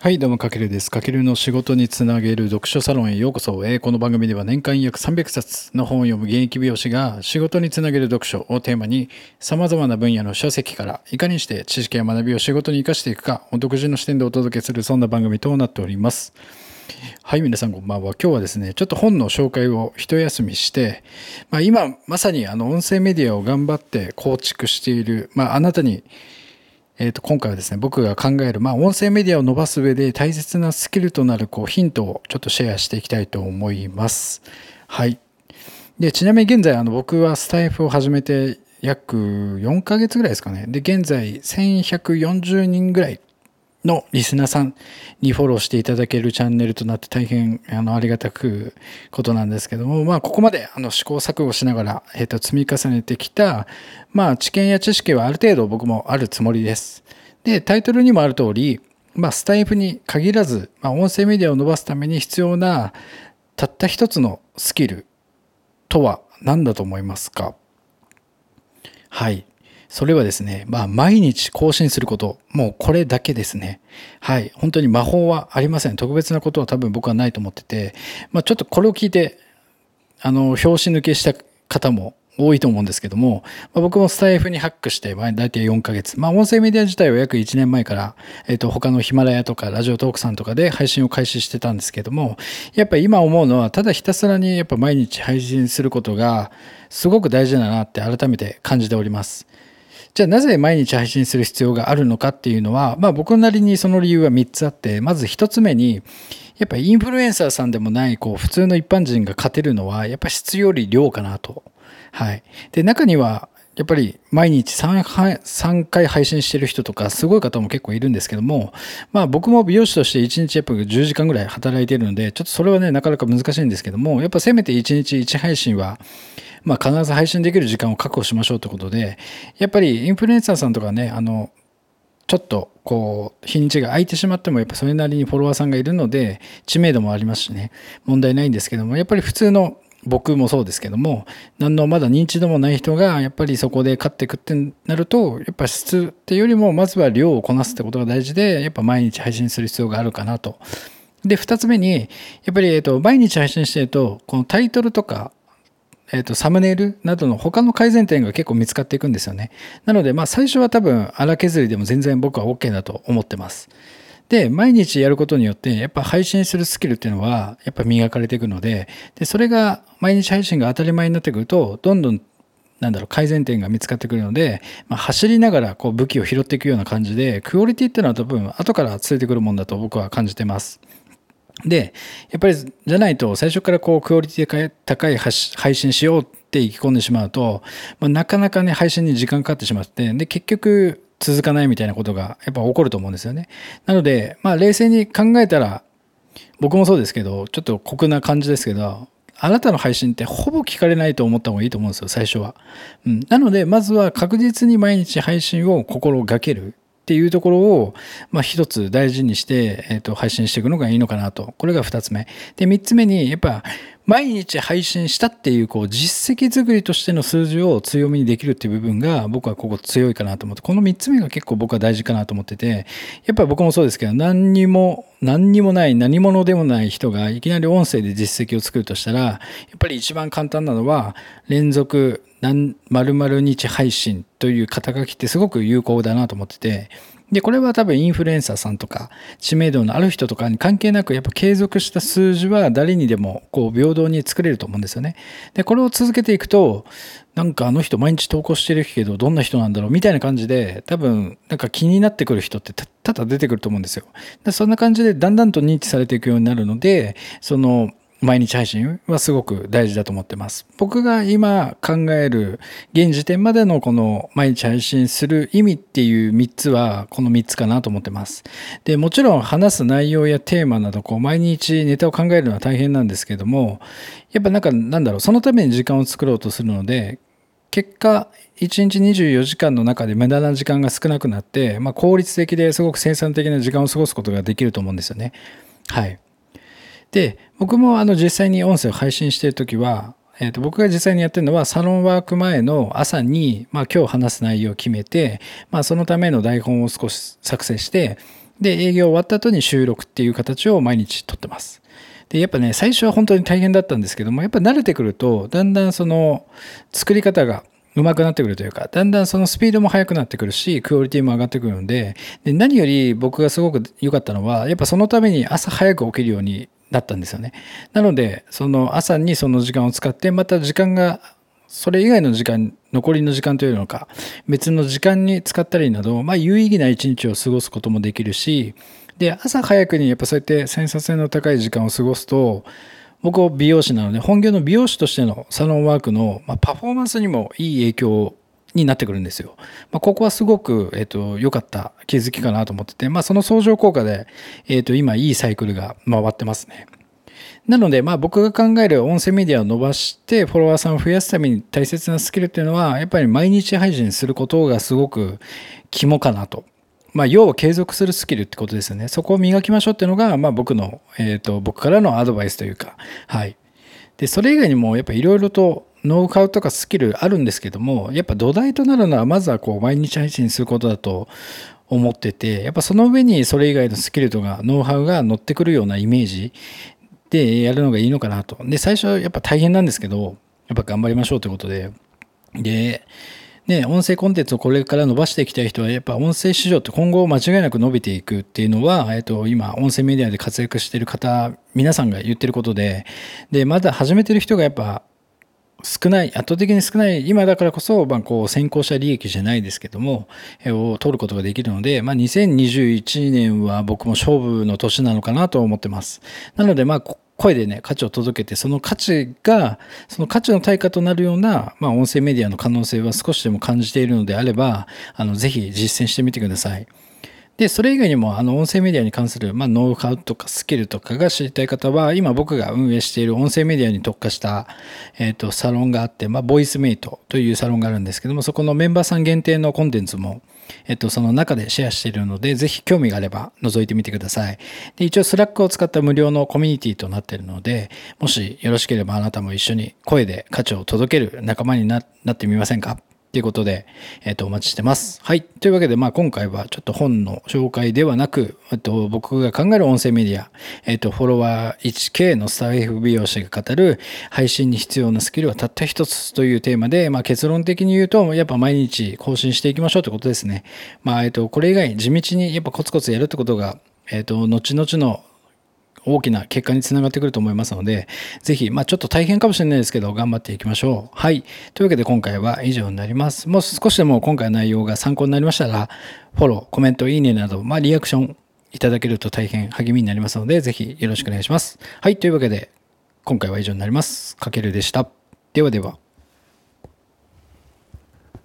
はい、どうも、かけるです。かけるの仕事につなげる読書サロンへようこそ。えーこの番組では年間約300冊の本を読む現役美容師が仕事につなげる読書をテーマに様々な分野の書籍からいかにして知識や学びを仕事に生かしていくかを独自の視点でお届けするそんな番組となっております。はい、皆さんこんばんは。今日はですね、ちょっと本の紹介を一休みして、まあ、今まさにあの音声メディアを頑張って構築している、まあ、あなたにえー、と今回はですね僕が考える、まあ、音声メディアを伸ばす上で大切なスキルとなるこうヒントをちょっとシェアしていきたいと思います。はい、でちなみに現在あの僕はスタイフを始めて約4ヶ月ぐらいですかねで現在1140人ぐらいのリスナーさんにフォローしていただけるチャンネルとなって大変あのありがたくことなんですけども、まあ、ここまであの試行錯誤しながら、えー、と積み重ねてきた、まあ、知見や知識はある程度僕もあるつもりです。で、タイトルにもある通り、まあ、スタイフに限らず、まあ、音声メディアを伸ばすために必要なたった一つのスキルとは何だと思いますか？はい。それはですね、まあ、毎日更新すること、もうこれだけですね。はい。本当に魔法はありません。特別なことは多分僕はないと思ってて、まあ、ちょっとこれを聞いて、あの、拍子抜けした方も多いと思うんですけども、まあ、僕もスタイフにハックして、まあ、大体4ヶ月。まあ、音声メディア自体は約1年前から、えっ、と、他のヒマラヤとかラジオトークさんとかで配信を開始してたんですけども、やっぱり今思うのは、ただひたすらにやっぱ毎日配信することが、すごく大事だなって改めて感じております。じゃあなぜ毎日配信する必要があるのかっていうのは、まあ僕なりにその理由は3つあって、まず1つ目に、やっぱインフルエンサーさんでもない、こう普通の一般人が勝てるのは、やっぱ質より量かなと。はい。で、中には、やっぱり毎日 3, 3回配信してる人とかすごい方も結構いるんですけども、まあ僕も美容師として1日やっぱ10時間ぐらい働いてるので、ちょっとそれはね、なかなか難しいんですけども、やっぱせめて1日1配信は、まあ必ず配信できる時間を確保しましょうってことで、やっぱりインフルエンサーさんとかね、あの、ちょっとこう日にちが空いてしまってもやっぱそれなりにフォロワーさんがいるので知名度もありますしね問題ないんですけどもやっぱり普通の僕もそうですけども何のまだ認知度もない人がやっぱりそこで勝っていくってなるとやっぱ質っていうよりもまずは量をこなすってことが大事でやっぱ毎日配信する必要があるかなと。で2つ目にやっぱり、えっと、毎日配信してるとこのタイトルとかえー、とサムネイルなどの他の改善点が結構見つかっていくんですよね。なので、まあ、最初は多分荒削りでも全然僕は OK だと思ってます。で、毎日やることによって、やっぱ配信するスキルっていうのは、やっぱ磨かれていくので、で、それが毎日配信が当たり前になってくると、どんどんなんだろう改善点が見つかってくるので、まあ、走りながらこう武器を拾っていくような感じでクオリティっていうのは多分後からついてくるもんだと僕は感じてます。で、やっぱりじゃないと最初からこうクオリティが高い配信しようって意気込んでしまうと、まあ、なかなかね配信に時間かかってしまって、で、結局続かないみたいなことがやっぱ起こると思うんですよね。なので、まあ冷静に考えたら、僕もそうですけど、ちょっと酷な感じですけど、あなたの配信ってほぼ聞かれないと思った方がいいと思うんですよ、最初は。うん、なので、まずは確実に毎日配信を心がける。っていうところを、まあ、一つ大事にして、えっ、と、配信していくのがいいのかなと。これが二つ目。で、三つ目に、やっぱ、毎日配信したっていう、こう、実績作りとしての数字を強みにできるっていう部分が、僕はここ強いかなと思って、この三つ目が結構僕は大事かなと思ってて、やっぱり僕もそうですけど、何にも、何にもない、何者でもない人が、いきなり音声で実績を作るとしたら、やっぱり一番簡単なのは、連続、何、〇〇日配信という肩書きってすごく有効だなと思ってて、で、これは多分インフルエンサーさんとか知名度のある人とかに関係なくやっぱ継続した数字は誰にでもこう平等に作れると思うんですよね。で、これを続けていくと、なんかあの人毎日投稿してるけどどんな人なんだろうみたいな感じで多分なんか気になってくる人って多々出てくると思うんですよ。でそんな感じでだんだんと認知されていくようになるので、その毎日配信はすごく大事だと思ってます。僕が今考える現時点までのこの毎日配信する意味っていう3つはこの3つかなと思ってます。で、もちろん話す内容やテーマなどこう毎日ネタを考えるのは大変なんですけども、やっぱなんかなんだろう、そのために時間を作ろうとするので、結果、1日24時間の中で無駄な時間が少なくなって、まあ、効率的ですごく生産的な時間を過ごすことができると思うんですよね。はい。で、僕もあの実際に音声を配信してるときは、えー、と僕が実際にやってるのはサロンワーク前の朝に、まあ、今日話す内容を決めて、まあ、そのための台本を少し作成してで、営業終わった後に収録っていう形を毎日とってます。で、やっぱね、最初は本当に大変だったんですけども、やっぱ慣れてくると、だんだんその作り方が上手くなってくるというか、だんだんそのスピードも速くなってくるし、クオリティも上がってくるので、で何より僕がすごく良かったのは、やっぱそのために朝早く起きるようになったんですよね。なので、その朝にその時間を使って、また時間が、それ以外の時間、残りの時間というのか、別の時間に使ったりなど、まあ有意義な一日を過ごすこともできるし、で、朝早くにやっぱそうやってセンサー性の高い時間を過ごすと、僕は美容師なので、本業の美容師としてのサロンワークの、まパフォーマンスにもいい影響をになってくるんですよ。まあ、ここはすごく、えっ、ー、と、良かった気づきかなと思ってて、まあ、その相乗効果で、えっ、ー、と、今いいサイクルが回ってますね。なので、まあ僕が考える音声メディアを伸ばしてフォロワーさんを増やすために大切なスキルっていうのは、やっぱり毎日配信することがすごく肝かなとまあ、要は継続するスキルってことですよね。そこを磨きましょうっていうのが、まあ、僕の、えっ、ー、と、僕からのアドバイスというか、はい。で、それ以外にも、やっぱいろいろとノウハウとかスキルあるんですけども、やっぱ土台となるのは、まずはこう、毎日配信することだと思ってて、やっぱその上にそれ以外のスキルとかノウハウが乗ってくるようなイメージでやるのがいいのかなと。で、最初やっぱ大変なんですけど、やっぱ頑張りましょうということで、で、ね、音声コンテンツをこれから伸ばしていきたい人は、やっぱ音声市場って今後間違いなく伸びていくっていうのは、えっと、今、音声メディアで活躍してる方、皆さんが言ってることで、で、まだ始めてる人がやっぱ少ない、圧倒的に少ない、今だからこそ、まあ、こう、先行者利益じゃないですけども、えを取ることができるので、まあ、2021年は僕も勝負の年なのかなと思ってます。なので、まあ、声でね、価値を届けて、その価値が、その価値の対価となるような、まあ、音声メディアの可能性は少しでも感じているのであれば、あの、ぜひ実践してみてください。で、それ以外にも、あの、音声メディアに関する、まあ、ノウハウとかスキルとかが知りたい方は、今僕が運営している音声メディアに特化した、えっ、ー、と、サロンがあって、まあ、ボイスメイトというサロンがあるんですけども、そこのメンバーさん限定のコンテンツも、えっと、その中でシェアしているので、ぜひ興味があれば覗いてみてください。で、一応 Slack を使った無料のコミュニティとなっているので、もしよろしければあなたも一緒に声で価値を届ける仲間になってみませんか？ということで、えっ、と、お待ちしてます。はい。というわけで、まあ、今回はちょっと本の紹介ではなく、えっと、僕が考える音声メディア、えっと、フォロワー 1K のスタエフ美容師が語る配信に必要なスキルはたった一つというテーマで、まあ、結論的に言うと、やっぱ毎日更新していきましょうってことですね。まあ、えっと、これ以外、地道にやっぱコツコツやるってことが、えっと、後々の大きな結果につながってくると思いますので、ぜひ、まあちょっと大変かもしれないですけど、頑張っていきましょう。はい。というわけで今回は以上になります。もう少しでも今回の内容が参考になりましたら、フォロー、コメント、いいねなど、まあリアクションいただけると大変励みになりますので、ぜひよろしくお願いします。はい。というわけで、今回は以上になります。かけるでした。ではでは。